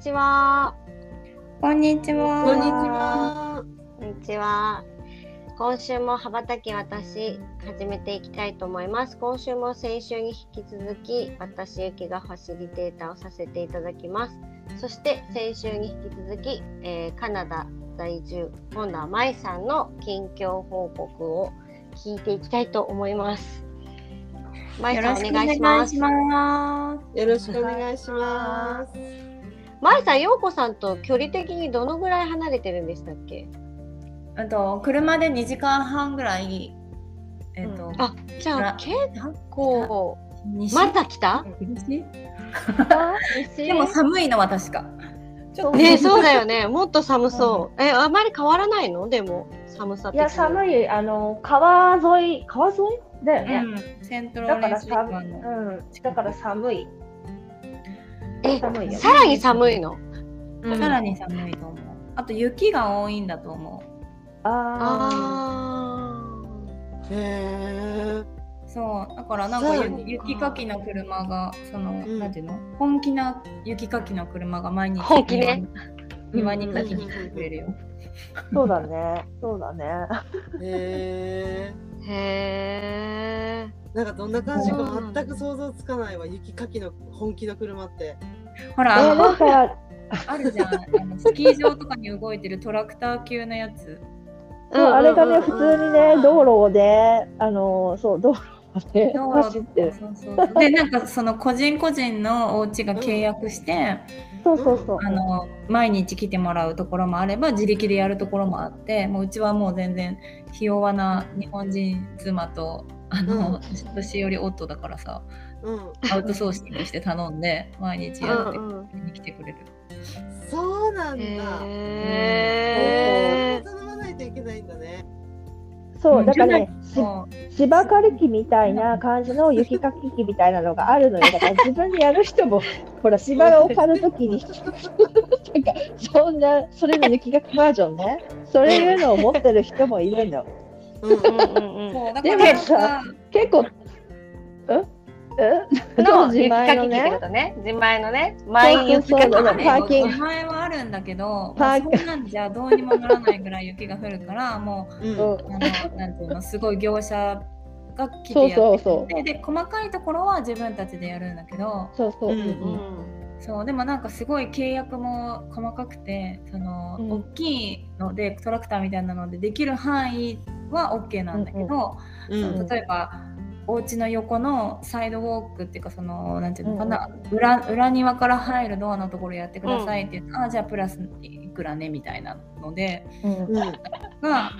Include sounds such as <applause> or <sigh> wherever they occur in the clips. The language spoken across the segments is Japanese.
ちは。こんにちはこんにちは。こんにちは。今週も羽ばたき私始めていきたいと思います。今週も先週に引き続き私ゆきがファシリテーターをさせていただきます。そして先週に引き続き、えーカナダ在住今度はまいさんの近況報告を聞いていきたいと思います。まいさんお願いします。ますよろしくお願いします。まいさん、ようこさんと距離的にどのぐらい離れてるんでしたっけ？あと車で2時間半ぐらいえっ、と、あ、じゃあら結構西？まだ来た？西？でも寒いのは確かちょっとねそうだよね。もっと寒そう。え、あまり変わらないの？でも寒さ。いや、寒い、あの、川沿い、川沿い？だよね。うん、セントロだーレンスから寒い、うん、だから寒い。え、寒いよ。さらに寒いの？うんさらに寒いと思うあと雪が多いんだと思ああへうそうだからなんか雪雪かきの車がその、んなんていうの？本気な雪かきの車が毎日本気ね庭にかきに来てくれるよ、あ、そうだね。そうだね。え。へえ。ー。へえ。なんかどんな感じか全く想像つかないわ。雪かきの本気の車って。ほら、えー、なんか、<laughs> あるじゃんあのスキー場とかに動いてるトラクター級のやつそうあれがね、うん普通にね、道路で、あの、そう、道路で道路走ってる。そうそうそうでなんかその個人個人のお家が契約して、そうそうそう。あの毎日来てもらうところもあれば自力でやるところもあってもううちはもう全然ひ弱な日本人妻とあの、うん年寄り夫だからさうん。アウトソーシングして頼んで毎日やってに来てくれる。そうなんだ。へえ。へ頼まないといけないんだね。そう、だからね、芝刈り機みたいな感じの雪かき機みたいなのがあるのよ。だから <laughs> 自分でやる人も、ほら、芝を刈るときに、<laughs> なんか、そんな、それの雪かきバージョンね。そういうのを持ってる人もいるの。うん。うんうんうん。そうだかでもさか結構、うんうん？の自前のねね。自前のね。毎日そうそうそうかき機ねパーキング名前はあるんだけど、パーまあそんなんじゃどうにもならないぐらい雪が降るからもうん。うんうあのなんていうのすごい業者が来てそうやってそうそうで細かいところは自分たちでやるんだけどそうそう。うんうん。そうでもなんかすごい契約も細かくてその、うん大きいのでトラクターみたいなのでできる範囲は OK なんだけど、うん。その例えばお家の横のサイドウォークっていうかそのなんていうのかな、裏裏庭から入るドアのところやってくださいって言って、あじゃあプラスいくらねみたいなのでうんうん。が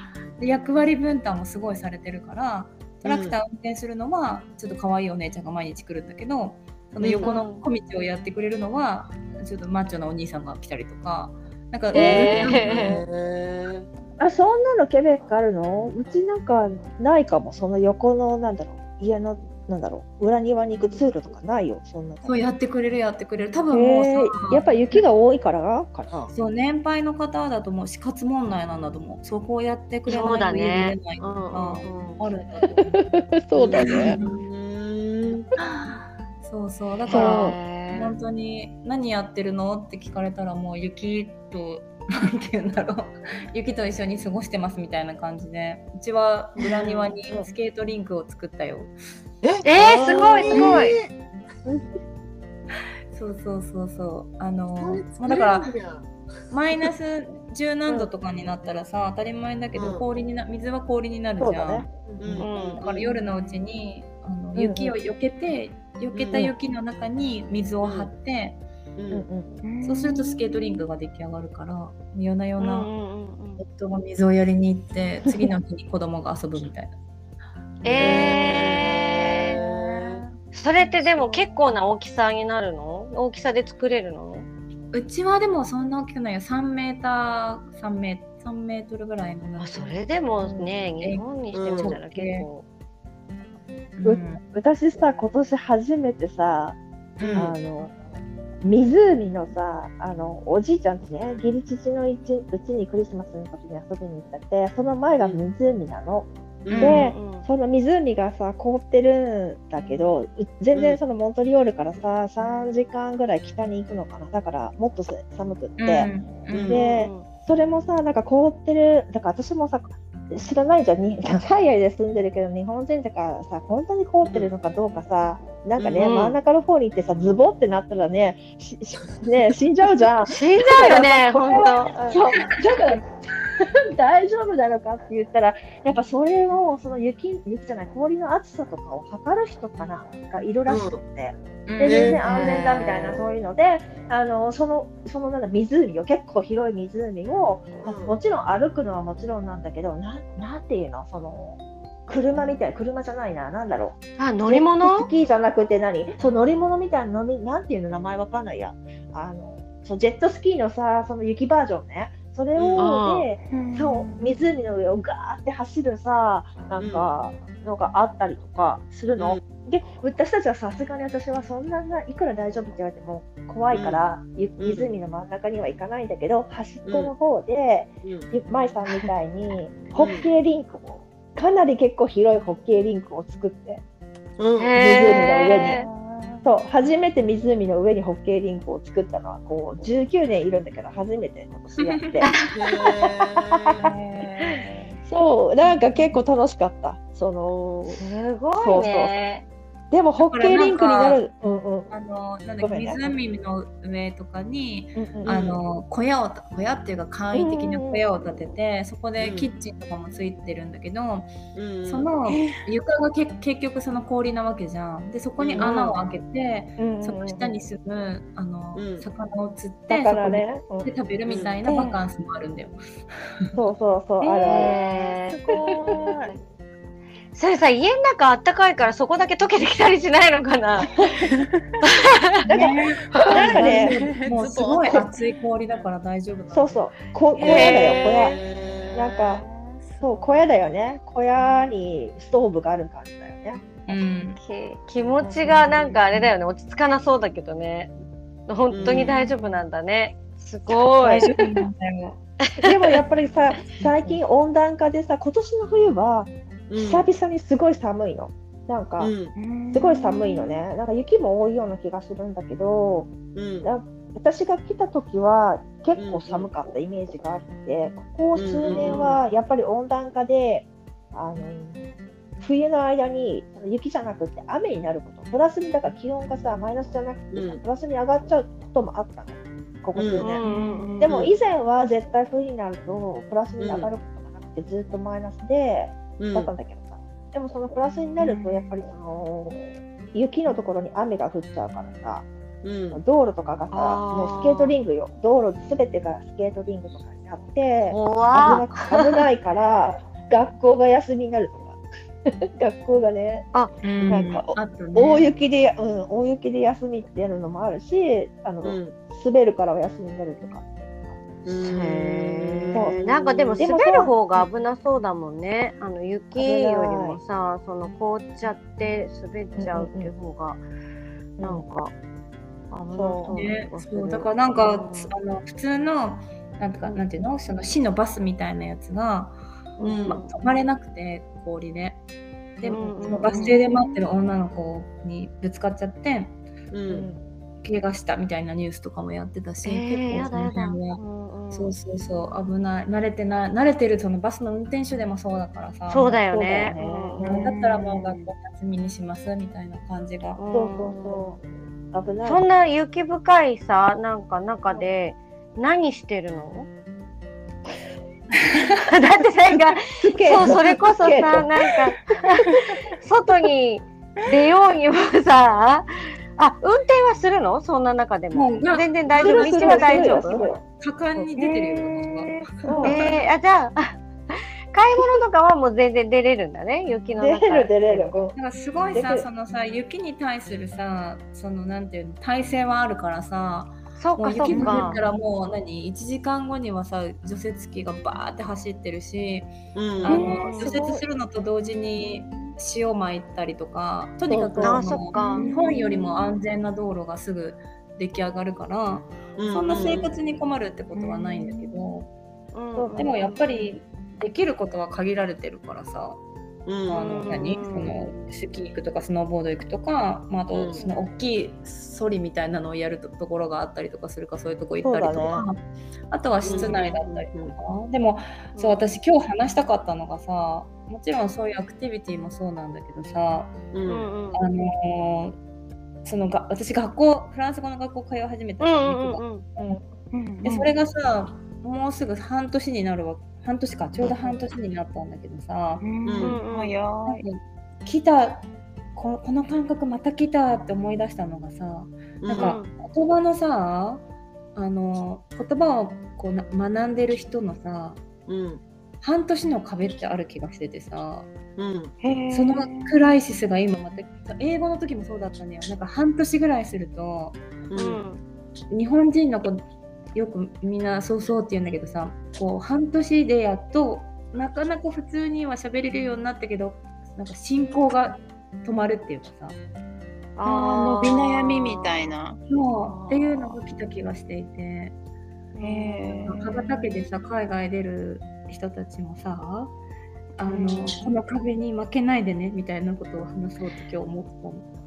で役割分担もすごいされてるからトラクター運転するのはちょっと可愛いお姉ちゃんが毎日来るんだけどその横の小道をやってくれるのはちょっとマッチョなお兄さんが来たりとか。なんか、えー。あ、そんなのケベックあるの？うちなんかないかも。その横の、なんだろう、家の、なんだろう、裏庭に行く通路とかないよ、そんなの。そうやってくれるやってくれる多分もうさ、えー、やっぱ雪が多いから？かな。そう年配の方だともう死活問題なんだと思うそこをやってくれないそうだと家ね出れない。とうんかうんあるんだと思うそうだね。うん。そうそうだそから本当に何やってるの？って聞かれたらもう雪となんて言うんだろう。雪と一緒に過ごしてますみたいな感じで。うちは裏庭にスケートリンクを作ったよ。ええー、すごいすごい。<laughs> そうそうそうそう。あのまあだからマイナス十何度とかになったらさ当たり前だけどうん。氷にな水は氷になるじゃん。だね。うん。だから夜のうちにあの雪を避けて、避けた雪の中に水を張って、ううんんそうするとスケートリンクが出来上がるから夜な夜な夫が水をやりに行って次の日に子供が遊ぶみたいな。えそれってでも結構な大きさになるの？大きさで作れるの？うちはでもそんな大きくないよ。3メーター3メ3メートルぐらいのあそれでもね、うん。日本にしてみたら結構。うん。私さ、今年初めてさ、うん。あの、湖のさ、あの、おじいちゃんちね、義理父のうちうちにクリスマスの時に遊びに行ってて、その前が湖なの。うん。でうん。その湖がさ、凍ってるんだけど、う全うん。然そのモントリオールからさ、3時間ぐらい北に行くのかな。だから、もっと寒くって。うん。でそれもさ、なんか凍ってる、だから私もさ、知らないじゃん、に海外で住んでるけど、日本人だからさ、本当に凍ってるのかどうかさ、なんかね、うん真ん中の方に行ってさ、ズボってなったらね、ね死んじゃうじゃん。<laughs> 死んじゃうよね、本当。そう、だから、<laughs> 大丈夫なのかって言ったら、やっぱそれを、その雪、雪じゃない、氷の厚さとかを測る人かな、がいるらしくって。うん。で全然安全だみたいなそういうのであのそのそのなんだ湖を結構広い湖をうんもちろん歩くのはもちろんなんだけどなんなんていうのその車みたい車じゃないななんだろう。あ、乗り物？スキーじゃなくて何？そう乗り物みたいな乗りなんていうの名前わかんないや。あのそうジェットスキーのさその雪バージョンねそれをでそう湖の上をガーって走るさなんかのがあったりとかするの？で私たちはさすがに私はそんなないくら大丈夫って言われても怖いから、ゆうん。湖の真ん中には行かないんだけど端っこの方で、うん。ゆ舞さんみたいにホッケーリンクをかなり結構広いホッケーリンクを作ってうん。へそう初めて湖の上にホッケーリンクを作ったのはこう19年いるんだけど初めて今年やって。へ <laughs> そうなんか結構楽しかった。そのすごいね。でもホッケーリンクになる。うんうん。あのなんだ湖の上とかに、うんうん。あの小屋を小屋っていうか簡易的な小屋を建てて、そこでキッチンとかもついてるんだけど、ーうん。その床がけ結局その氷なわけじゃん。でそこに穴を開けて、うんうんその下に住むあの、うん。魚を釣ってね、うんそこで食べるみたいなバカンスもあるんだよ。そうそうそう、あるある。へー。すごい。それさ、家の中あったかいからそこだけ溶けてきたりしないのかな？なんかね、<laughs> もうすごい熱い氷だから大丈夫だ。そうそう、こ小屋だよ、小屋。なんか、そう、小屋だよね。小屋にストーブがある感じだよね。うん。き気持ちがなんかあれだよね、落ち着かなそうだけどね。本当に大丈夫なんだね。すごい。大丈夫なんだよ。でもやっぱりさ、最近温暖化でさ、今年の冬は久々にすごい寒いの。なんか、うん。すごい寒いのね。なんか雪も多いような気がするんだけど、私が来た時は結構寒かったイメージがあって、ここ数年はやっぱり温暖化で、あの冬の間に雪じゃなくて雨になること、プラスにだから気温がさ、マイナスじゃなくてプラスに上がっちゃうこともあったの、ここ数う年。んでも以前は絶対冬になるとプラスに上がることがなくて、ずっとマイナスで、うんだったんだけどさ、でもそのプラスになるとやっぱりその雪のところに雨が降っちゃうからさ、うん。道路とかがさ、もうスケートリングよ。道路すべてがスケートリングとかになって、危なく危ないから、学校が休みになるとか。<laughs> 学校がね、うん。なんか大雪で、うん、大雪で休みってやるのもあるし、あの、うん。滑るからお休みになるとか。へそなんかでも滑る方が危なそうだもんね。あの雪よりもさ、その凍っちゃって滑っちゃうっていう方が、なんか危なそうなね。そうだからなんかつあの普通のなんとかなんていうの？その市のバスみたいなやつが、うん。ま止まれなくて氷で。で、うんうん。そのバス停で待ってる女の子にぶつかっちゃってうん怪我したみたいなニュースとかもやってたし、えー、や結構その。辺は。そうそうそう危ない慣れてない。慣れてるそのバスの運転手でもそうだからさ。そうだよね。だよね。うんだったらもう学校休みにしますみたいな感じが。そうそうそう。危ない。そんな雪深いさ、なんか中で何してるの？<laughs> だってなんか、そう、それこそさ、なんか、外に出ようにもさ、あ、運転はするの？そんな中でも。も全然大丈夫？道は大丈夫？果敢に出てるよ、へそうーえーあ、じゃあ、あ <laughs> 買い物とかはもう全然出れるんだね雪の中。出れる出れる。うん。だからすごいさそのさ雪に対するさそのなんていうの耐性はあるからさもうそうかそうか。雪が降ったらもう何？1時間後にはさ除雪機がバーって走ってるし、うん。あへの除雪するのと同時に塩撒いたりとかとにかくああのそっか。日本よりも安全な道路がすぐ出来上がるから、うそんな生活に困るってことはないんだけど、うん。でもやっぱりできることは限られてるからさ、うんあの何？うん。そのスキー行くとかスノーボード行くとか、まあ、あうん。とその大きいソリみたいなのをやるとところがあったりとかするかそういうとこ行ったりとか、だあとは室内だったりとか、うんでもそう私今日話したかったのがさもちろんそういうアクティビティもそうなんだけどさううんんうん。あのーそのが私学校フランス語の学校通い始めたじゃんうんうんうん。うん。でそれがさもうすぐ半年になるわ半年かちょうど半年になったんだけどさ、うんうん来たここの感覚また来たって思い出したのがさなんか言葉のさあの言葉をこうな学んでる人のさうん。半年の壁ってある気がしててさうん。そのクライシスが今また英語の時もそうだったんだよ。なんか半年ぐらいするとううん。ん日本人の子よくみんなそうそうって言うんだけどさこう半年でやっとなかなか普通には喋れるようになったけどなんか進行が止まるっていうかさあー伸び悩みみたいな。そうっていうのが来た気がしていて。羽ばたけでさ海外出る人たちもさあのこの壁に負けないでねみたいなことを話そうと今日思ったの。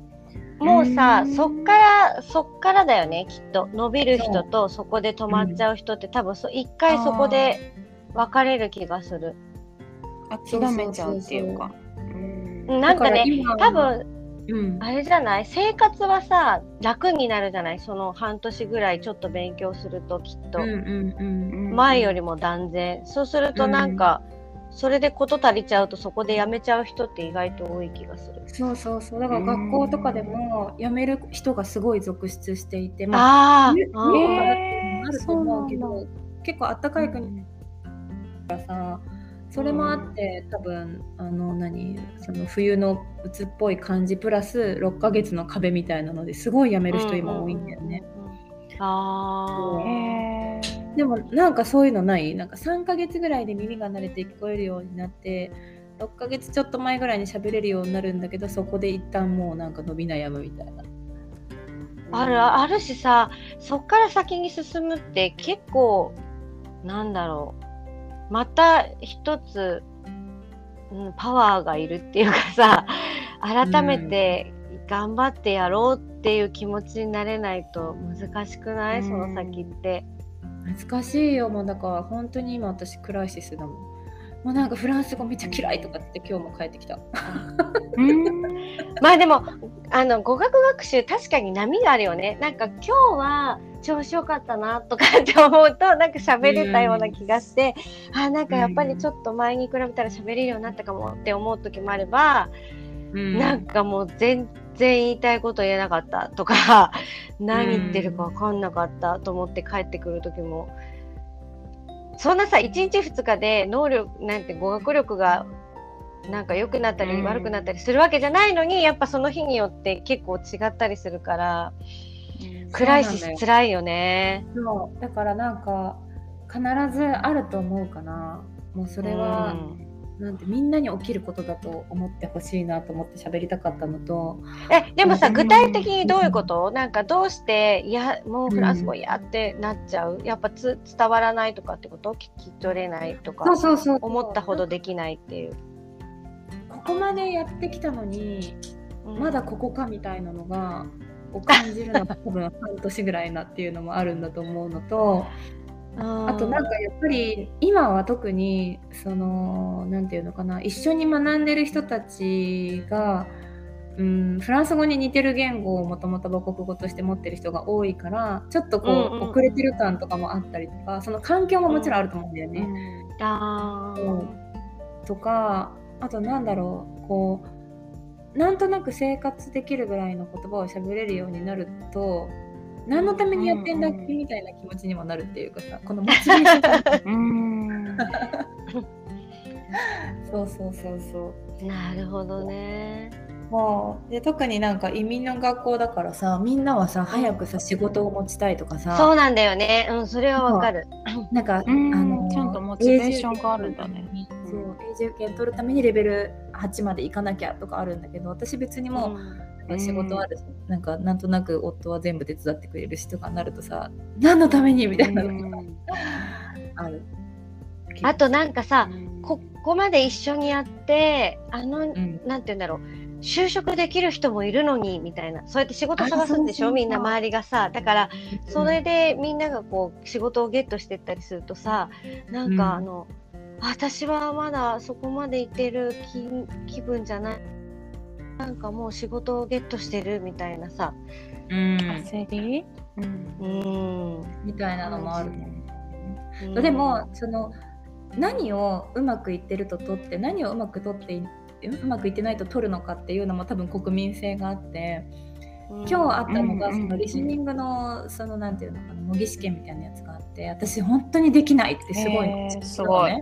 もうさうん。そっからそっからだよねきっと。伸びる人とそこで止まっちゃう人って多分そ一回そこで分かれる気がする。諦めちゃうっていうか。うんうんなんかね今多分うん。あれじゃない？生活はさ楽になるじゃない？その半年ぐらいちょっと勉強するときっと、うんうんうん前よりも断然。そうするとなんか、それで事足りちゃうとそこでやめちゃう人って意外と多い気がする。そうそうそうだから学校とかでも辞める人がすごい続出していてまああ冬あ冬とかだってあると思うけど結構あったかい国だからさそれもあって多分あの何その冬の鬱っぽい感じプラス6ヶ月の壁みたいなのですごい辞める人今多いんだよね。うんうんうんうん。あへえ。でもなんかそういうのない？なんか3ヶ月ぐらいで耳が慣れて聞こえるようになって6ヶ月ちょっと前ぐらいに喋れるようになるんだけどそこで一旦もうなんか伸び悩むみたいな。ああるあるしさそっから先に進むって結構なんだろうまた一つ、うん、パワーがいるっていうかさ改めて頑張ってやろうっていう気持ちになれないと難しくない、うんその先って。難しいよ。もうだから本当に今私クライシスだもん。もうなんかフランス語めっちゃ嫌いとかって今日も帰ってきた。うん。まあでもあの語学学習確かに波があるよね。なんか今日は調子よかったなとかって思うとなんか喋れたような気がして、あなんかやっぱりちょっと前に比べたら喋れるようになったかもって思う時もあれば、うん。なんかもう全然言いたいこと言えなかったとか何言ってるか分かんなかったと思って帰ってくる時も。そんなさ1日2日で能力なんて語学力がなんか良くなったりうん。悪くなったりするわけじゃないのに、やっぱその日によって結構違ったりするからクライシス辛いよね。そう。だからなんか必ずあると思うかな。もうそれは、なんてみんなに起きることだと思ってほしいなと思って喋りたかったのと。えでもさうん。具体的にどういうこと？なんかどうしていやもうフランス語嫌ってなっちゃう、やっぱつ伝わらないとかってこと？聞き取れないとか？そうそう。思ったほどできないっていう。ここまでやってきたのにうん。まだここかみたいなのがを感じるのが多分半年ぐらいなっていうのもあるんだと思うのとあとなんかやっぱり今は特にそのなんていうのかな一緒に学んでる人たちが、うん、フランス語に似てる言語をもともと母国語として持ってる人が多いからちょっとこう、うんうん遅れてる感とかもあったりとかその環境ももちろんあると思うんだよね。あー。う。んとかあとなんだろうこうなんとなく生活できるぐらいの言葉を喋れるようになると何のためにやってんだっけみたいな気持ちにもなるっていうかさこのモチベーション <laughs> うん。そうそうそうそう。なるほどね。もうで特になんか移民の学校だからさみんなはさ早くさ仕事を持ちたいとかさ。そうなんだよね。うん、それはわかる。なんか、うんあのちゃんとモチベーションがあるんだね。そう永住権取るためにレベル8まで行かなきゃとかあるんだけど私別にもう、うん仕事あるし、なんかなんとなく夫は全部手伝ってくれるしとかなるとさ何のためにみたいなのがうん。<laughs> ある。あとなんかさ、うん。ここまで一緒にやって、あの、うん。なんて言うんだろう。就職できる人もいるのにみたいな。そうやって仕事探すんでしょ？みんな周りがさ。だからそれでみんながこう仕事をゲットしてったりするとさなんかうん。あの、私はまだそこまでいってる気気分じゃないなんかもう仕事をゲットしてるみたいなさ。うん。焦り？うん。うん。みたいなのもあるね。うんでもその何をうまくいってると取って何をうまく取っていうまくいってないと取るのかっていうのも多分国民性があって今日あったのがうんそのリスニングのそのなんていうのかな模擬試験みたいなやつがあって私本当にできないってすごいへーすごい。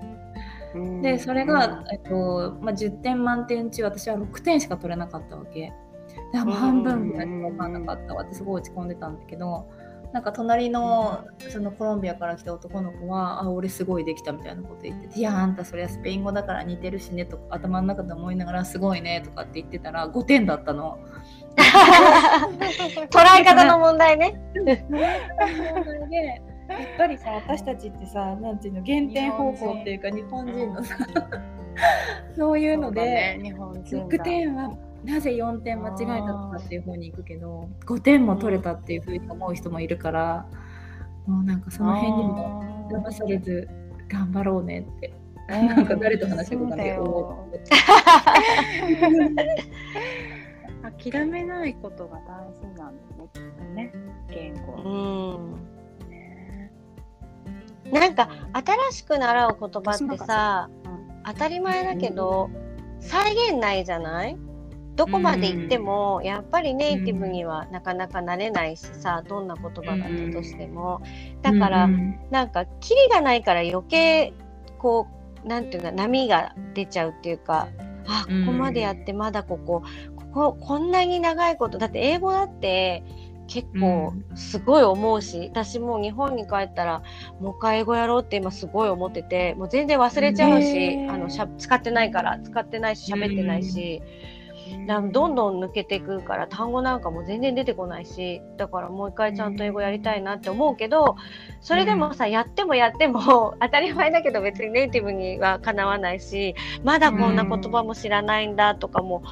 でそれが、えっとまあ、10点満点中私は6点しか取れなかったわけ。で半分ぐらいしか分かんなかったわってすごい落ち込んでたんだけどなんか隣のそのコロンビアから来た男の子は「あ俺すごいできた」みたいなこと言ってて「いやあんたそれはスペイン語だから似てるしね」とか頭の中で思いながら「すごいね」とかって言ってたら5点だったの。<laughs> 捉え方の問題ね。<laughs> でやっぱりさ私たちってさなんていうの減点方法っていうか日本人のさそういうので、日本人6点はなぜ4点間違えたとかっていう方に行くけど5点も取れたっていうふうに思う人もいるから、もうなんかその辺にも騙されず頑張ろうねって、なんか誰と話したことないけど諦めないことが大事なんだねきっとね言語。うん。ねなんか新しく習う言葉ってさ、う。ん。当たり前だけど、再現ないじゃない？どこまで行っても、やっぱりネイティブにはなかなかなれないしさどんな言葉だったとしても、だから、うんなんかキリがないから余計こうなんていうか波が出ちゃうっていうかあここまでやってまだこここここんなに長いことだって英語だって結構すごい思うし、私もう日本に帰ったらもう一回英語やろうって今すごい思っててもう全然忘れちゃうし、あのしゃ使ってないから使ってないし喋ってないし、だどんどん抜けていくから単語なんかも全然出てこないしだからもう一回ちゃんと英語やりたいなって思うけどそれでもさやってもやっても <laughs> 当たり前だけど別にネイティブにはかなわないしまだこんな言葉も知らないんだとかも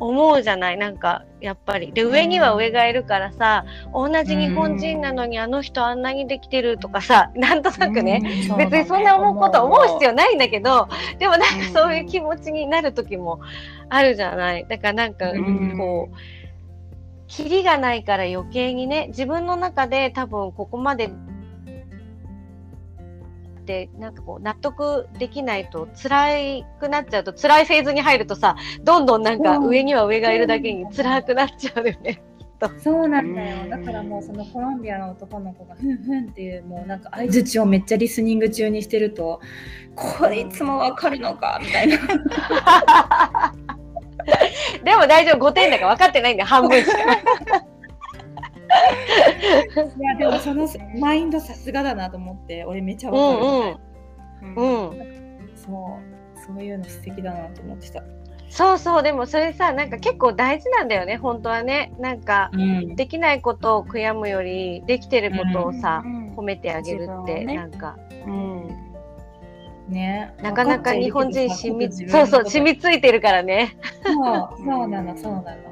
思うじゃない？なんかやっぱり。で上には上がいるからさ同じ日本人なのにあの人あんなにできてるとかさ <laughs> なんとなくね、別にそんな思うこと思う必要ないんだけどでもなんかそういう気持ちになる時もあるじゃない？だからなんかうん。こうキリがないから余計にね自分の中で多分ここまでってなんかこう納得できないと辛くなっちゃうと辛いフェーズに入るとさどんどんなんかうん上には上がいるだけに辛くなっちゃうよね。そうなんだよだからもうそのコロンビアの男の子がふんふんっていうもうなんか相づちをめっちゃリスニング中にしてるとこれいつもわかるのかみたいな <laughs> でも大丈夫5点だから分かってないんだよ半分しか。<laughs> いやでもそのマインドさすがだなと思って俺めちゃうわかる、んううん。うん。そう。そういうの素敵だなと思ってた、そうそう。でもそれさなんか結構大事なんだよね本当はね。なんかうん。できないことを悔やむよりできてることをさ、うん。褒めてあげるって、ね。なんか、うん、ね。なかなか日本人染み自そうそう染みついてるからね。そう。そうなのそうなの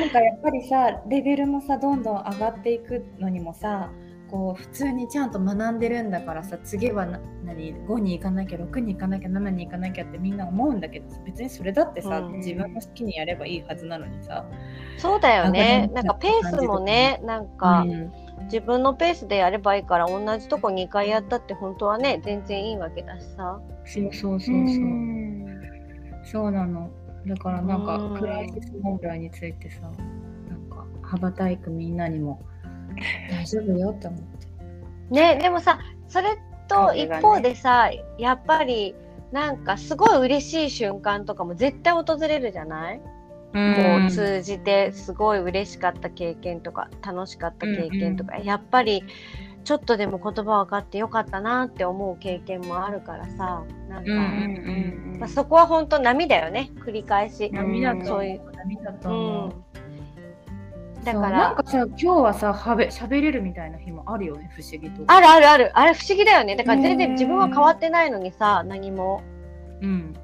なんかやっぱりさレベルもさどんどん上がっていくのにもさこう普通にちゃんと学んでるんだからさ次はな何5に行かなきゃ6に行かなきゃ7に行かなきゃってみんな思うんだけど別にそれだってさ、うん。自分の好きにやればいいはずなのにさ、そうだよね。なんかペースもねなんか、うん自分のペースでやればいいから同じとこ2回やったって本当はね全然いいわけだしさ。そうそうそうそう、ん。そうなのだからなんかうん。クライシス問題についてさなんか羽ばたいくみんなにも大丈夫よって思って。ねでもさそれと一方でさ、やっぱりなんかすごい嬉しい瞬間とかも絶対訪れるじゃない、うん。こう通じてすごい嬉しかった経験とか楽しかった経験とか、やっぱりちょっとでも言葉分かってよかったなって思う経験もあるからさなんか、うんうんまあ、そこは本当波だよね繰り返し。波だとそういう。波だとう。ん、だから。なんかさ今日はさはべ喋れるみたいな日もあるよね不思議と。あるあるある。あれ不思議だよね。だから全然ね自分は変わってないのにさ何も。うん。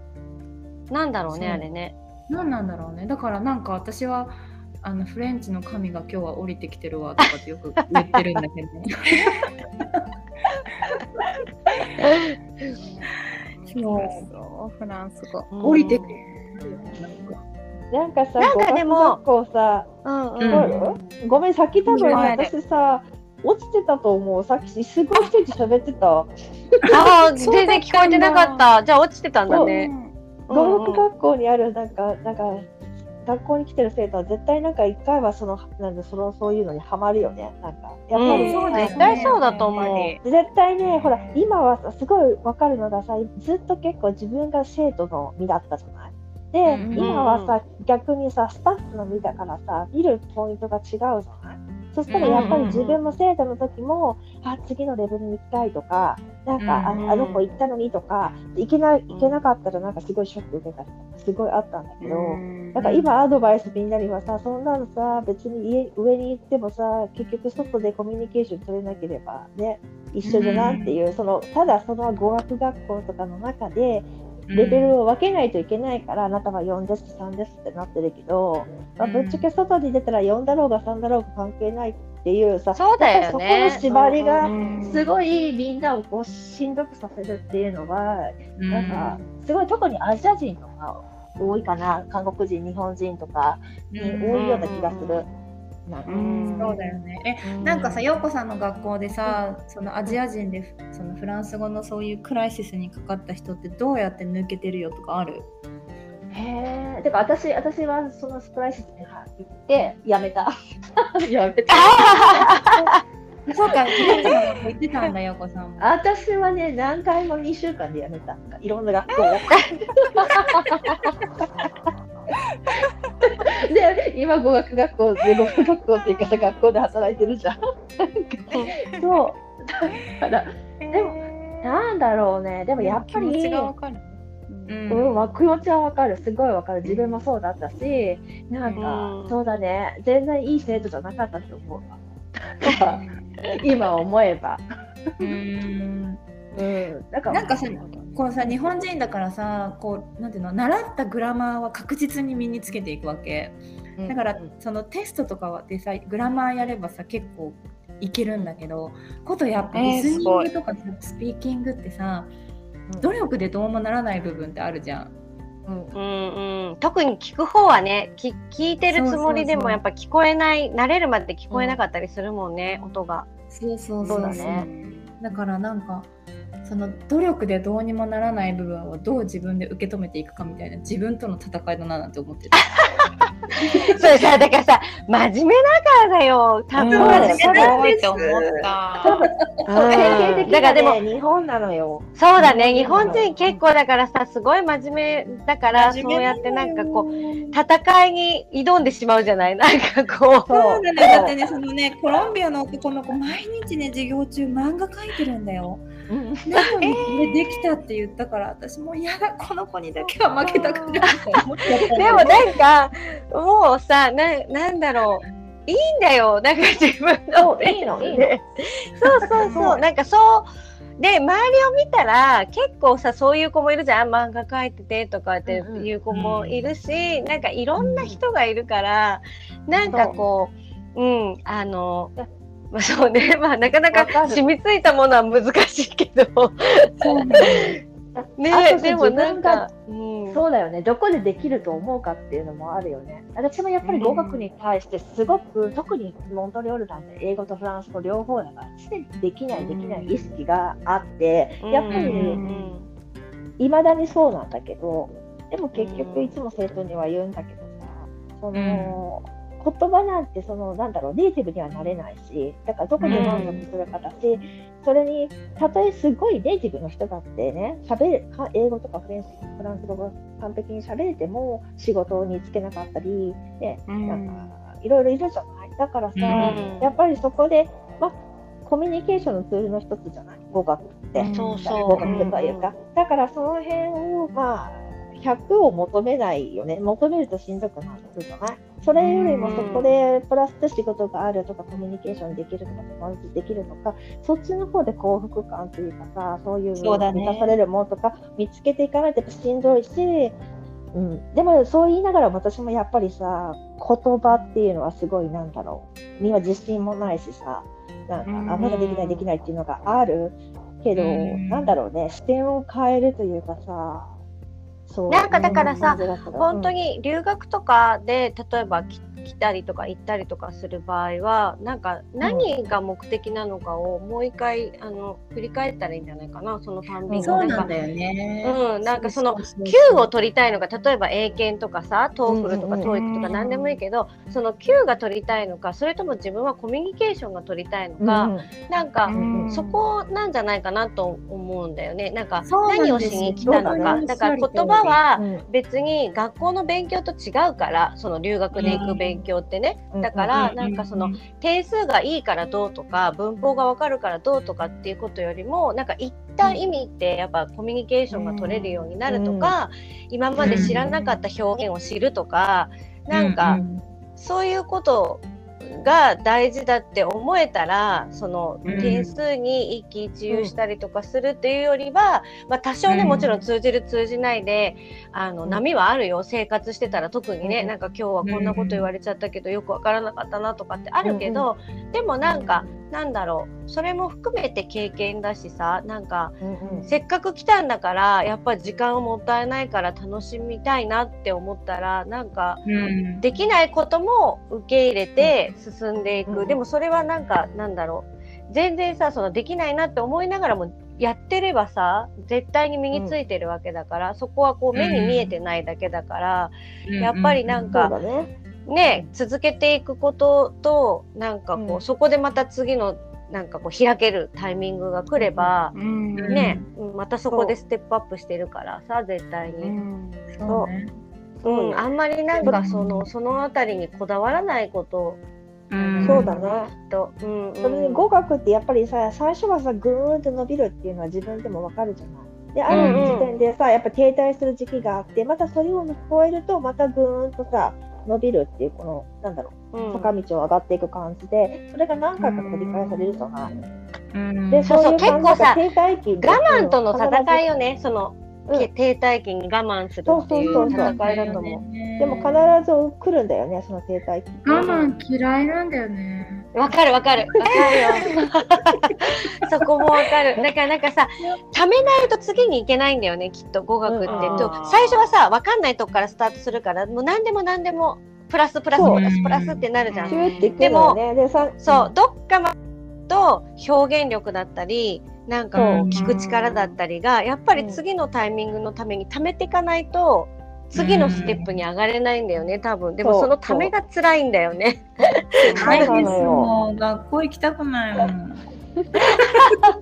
なんだろうねあれね。何なんだろうね。だからなんか私はあのフレンチの神が今日は降りてきてるわとかってよく言ってるんだけどね。そうそうフランス語。降りてくうんる。なんかさ、なんかでも語学学校さ、うんうんごめん、さっき多分うん私さ、落ちてたと思う。さっきすごい一人で喋ってた。ああ全然聞こえてなかった。じゃあ落ちてたんだね。語学学校にあるなんか、なんか、学校に来てる生徒は絶対なんか一回はその、なんでそのそういうのにハマるよね。なんか、やっぱり、うんそうだよね絶対そうだと思う絶対ね、ほら、今はさすごいわかるのがさ、ずっと結構自分が生徒の身だったじゃない？で、うん今はさ、逆にさ、スタッフの身だからさ、見るポイントが違うじゃない？そしたらやっぱり自分も生徒の時も、あ、次のレベルに行きたいとか、なんか、うんああの子行ったのにとか、行けない、行けなかったらなんかすごいショック受けたりとか、すごいあったんだけど、なんか今アドバイスみんなにはさ、そんなのさ、別に家上に行ってもさ、結局外でコミュニケーション取れなければね、一緒じゃなっていう、その、ただその語学学校とかの中で、レベルを分けないといけないから、あなたは4です、3ですってなってるけど、まあ、ぶっちゃけ外に出たら4だろうが3だろうが関係ないっていうさ、そうだよね。そこの縛りがうん。すごいみんなをこうしんどくさせるっていうのは、うん。なんか、すごい特にアジア人とか多いかな、韓国人、日本人とかに多いような気がする。なんかうんそうだよね。え、うんなんかさ、陽子さんの学校でさ、そのアジア人でそのフランス語のそういうクライシスにかかった人ってどうやって抜けてるよとかある？へえ。てか私、私はそのスプライシスに行ってやめた。やめた。<laughs> <laughs> そうか、フレンチの学校行ってたんだ、陽子さんも。私はね、何回も2週間でやめた。いろんな学校を。<laughs> <laughs> で、今語学学校で、語学学校っていうかさ、学校で働いてるじゃん。そう。だから、でもなんだろうね。でもやっぱり、気持ちがわかる。うんうん、わ気持ちはわかる。すごいわかる。自分もそうだったし、なんか、うんそうだね。全然いい生徒じゃなかったと思うわ。今思えば。うんうん。なんか、なんかさこうさ日本人だからさこうなんていうの習ったグラマーは確実に身につけていくわけ。だからそのテストとかでさグラマーやればさ結構いけるんだけどことやっぱえーリスニングとかさスピーキングってさうん。努力でどうもならない部分ってあるじゃん。うん。うんうん、特に聞く方はねき聞いてるつもりでそうそうそう。もやっぱ聞こえない慣れるまで聞こえなかったりするもんね、音が。そうそうそうだね。だからなんかその努力でどうにもならない部分をどう自分で受け止めていくかみたいな自分との戦いだななんて思ってた。<laughs> それさだからさ真面目だからだよ多分うん私すだごいと思った。だからでもね、日本なのよ。そうだね日本人結構だからさすごい真面目だからそう真面目やってなんかこう戦いに挑んでしまうじゃない？なんかこう。そうだよだってねそのねコロンビアの男の子毎日ね授業中漫画描いてるんだよ。うん。なのにこれできたって言ったから私もう嫌だこの子にだけは負けたくないって思っちゃったんだよでもなんかもうさななんだろう。いいんだよ。なんか自分の。いいのいいの。そうそうそう。なんかそう。で周りを見たら結構さそういう子もいるじゃん。漫画描いててとかっていう子もいるし、なんかいろんな人がいるから、なんかこううんあのまあそうね。<laughs> まあなかなか染みついたものは難しいけど。そうね。<laughs> でもなんかが、うん、そうだよね。どこでできると思うかっていうのもあるよね。私もやっぱり語学に対してすごく、特にモントリオールなんて英語とフランス語両方だから、常にできないできない意識があって、やっぱりうんいまだにそうなんだけど、でも結局いつも生徒には言うんだけどさ、その、言葉なんてそのなんだろうネイティブにはなれないしだからどこで満足するかだし、それにたとえすごいネイティブの人だってね喋英語とかフレンチフランス語が完璧に喋れても仕事に就けなかったり、ねうん。なんかいろいろいるじゃない。だからさ、うん。やっぱりそこで、まあ、コミュニケーションのツールの一つじゃない？語学って。うん。そうそう。語学というか、だからその辺をまあ100を求めないよね。求めるとしんどくなるじゃない？それよりもそこでプラスで仕事があるとかコミュニケーションできるとか友達できるとかそっちの方で幸福感というかさそういう満たされるものとか見つけていかないとやっぱしんどいし、うん、でもそう言いながら私もやっぱりさ言葉っていうのはすごいなんだろう。には自信もないしさなんうん。かあまだできないできないっていうのがあるけど、うん。なんだろうね。視点を変えるというかさなんかだからさ本当に留学とかで例えばき来たりとか行ったりとかする場合はなんか何が目的なのかをもう一回あの振り返ったらいいんじゃないかなそのたんびに。そうんんだよね。うん、なんかそのううう Q を取りたいのか例えば英検とかさ TOEFL とかうん TOEIC とか何でもいいけどその Q が取りたいのかそれとも自分はコミュニケーションが取りたいのか、うんなんかうんそこなんじゃないかなと思うんだよね。なんか何をしに来たのか。だから言葉はうん別に学校の勉強と違うからその留学で行く勉強ってね。うんだからなんかその点数がいいからどうとか文法がわかるからどうとかっていうことよりもなんか一旦意味ってやっぱコミュニケーションが取れるようになるとか、今まで知らなかった表現を知るとか、なんかそういうことが大事だって思えたらそのうん。点数に一喜一憂したりとかするっていうよりは、まあ、多少ねうんもちろん通じる通じないであのうん。波はあるよ。生活してたら特にね、うん。なんか今日はこんなこと言われちゃったけどよくわからなかったなとかってあるけど、でもなんかなんだろう。それも含めて経験だしさなんかうんうん。せっかく来たんだからやっぱり時間をもったいないから楽しみたいなって思ったらなんかうん。できないことも受け入れて進んでいく、うん。でもそれはなんかなんだろう。全然さそのできないなって思いながらもやってればさ絶対に身についてるわけだから、そこはこう目に見えてないだけだから、やっぱりなんそうかだねね続けていくこととなんかこう、うん。そこでまた次のなんかこう開けるタイミングが来れば、うん。ね、うん。またそこでステップアップしてるからさ絶対に。うん。そう。ね。うん、あんまりなんかそのそのあたりにこだわらないことうん。そうだね。と、うんうん、それに語学ってやっぱりさ最初はさぐーんと伸びるっていうのは自分でもわかるじゃない。である時点でさやっぱ停滞する時期があってまたそれを超えるとまたぐーんとさ伸びるっていうこのなんだろう坂道を上がっていく感じでそれが何回か繰り返されるじゃない。うんでそうそうい感じ結構さ停滞期で我慢との戦いよ。よね、その、うんけ停滞期に我慢するっていそううそうそう戦いだと思う。でも必ず来るんだよねその停滞期。我慢嫌いなんだよね。わかるわかるわかるよ。<laughs> そこもわかる。だからなんかさ、ためないと次に行けないんだよね、きっと語学って。うんと最初はさ、わかんないとこからスタートするから、もう何でも何でもプラスプラスプラスプラスってなるじゃんね。でさそう、どっかまと表現力だったり、なんかこううん聞く力だったりが、やっぱり次のタイミングのために貯めていかないと、次のステップに上がれないんだよね、多分。でもそのためが辛いんだよね。ないですそう。なのよもう。学校行きたくないもん。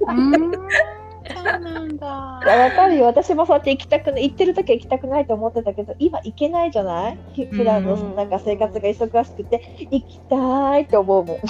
う。ん。そう。なんだい。やわかるよ私もそう。やって行きたくない行ってる時は行きたくないと思ってたけど今行けないじゃないひ普段のう。んなんか生活が忙しくて行きたいって思う。もん。そ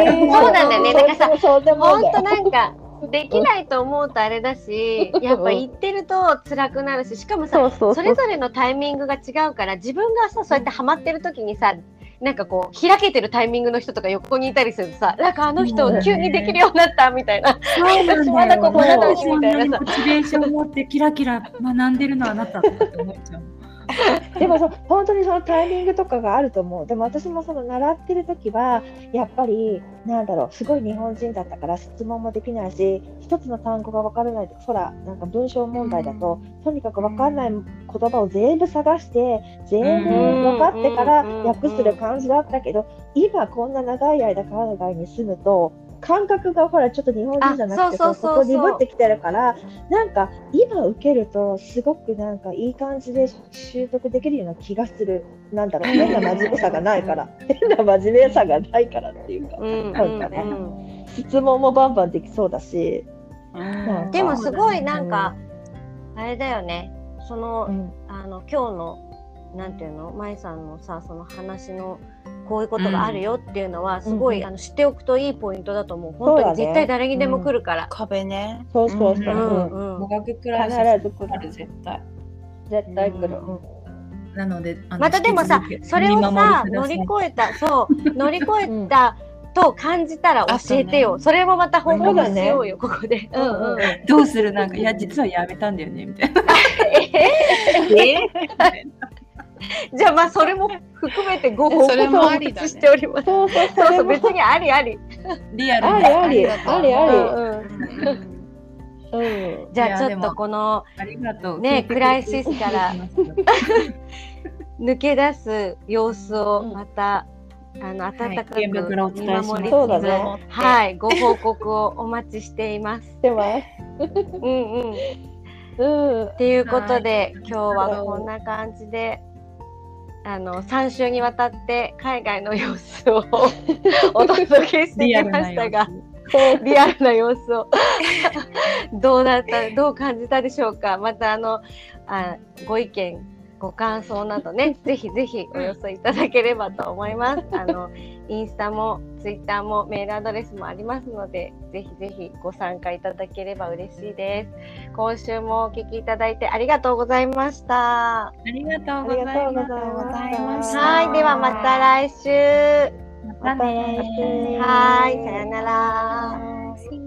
う。なんだよねだからさそう。そう。でもほんとなんか、できないと思うとあれだし、やっぱ行ってると辛くなるし、しかもさ、それぞれのタイミングが違うから自分がさそうやってハマってる時にさなんかこう開けてるタイミングの人とか横にいたりするとさなんかあの人うん。急にできるようになったみたいな、私まだここなのにみたいなさ。モチベーションを持ってキラキラ学んでるのはあなたって思っちゃう。<laughs> でもそう本当にそのタイミングとかがあると思う。でも私もその習ってる時はやっぱりなんだろうすごい日本人だったから質問もできないし一つの単語が分からないほらなんか文章問題だと、とにかく分かんない言葉を全部探して全部分かってから訳する感じだったけど今こんな長い間海外に住むと感覚がほらちょっと日本人じゃなくてあそうそうそうそう。こ鈍ってきてるからなんか今受けるとすごくなんかいい感じで習得できるような気がする。なんだろう <laughs> 変な真面目さがないから。変な真面目さがないからっていうかうんうんなんかねうん質問もバンバンできそうだし、うん。でもすごいなんか、あれだよね。その、うん。あの今日のなんていうの？舞さんのさその話のこういうことがあるよっていうのは、すごい、うんあの知っておくといいポイントだと思う。そうだね。本当に絶対誰にでも来るから。壁ね。そうそうそう、ううん。んうん。必ず来る絶対。絶対来る。うんうん。なのでまたでもさそれをさ乗り越えたそう <laughs> 乗り越えたと感じたら教えてよ、あそれもまた報告しようよ、ここで。うんうん。うんどうする？なんかいや実はやめたんだよねみたいな <laughs> <laughs> <laughs> じゃあまあそれも含めてご報告をお待ちしております。そうそう、別にありあり。リアルにありあり、ありありあうん。じゃあちょっとこのねクライシスから抜け出す様子をうんまた、あの温かく見守りつつ、そうだねはいご報告をお待ちしています。では、うんうん。うん。っていうことで、今日はこんな感じで。あの3週にわたって海外の様子を <laughs> お届けしてきましたがリアルな様子。を。<laughs> どうだったどう感じたでしょうか？またあのあご意見ご感想などねぜひぜひお寄せいただければと思います。あのインスタもツイッターもメールアドレスもありますのでぜひぜひご参加いただければ嬉しいです。今週もお聞きいただいてありがとうございました。ありがとうあございました。はいではまた来週。またねはいさよなら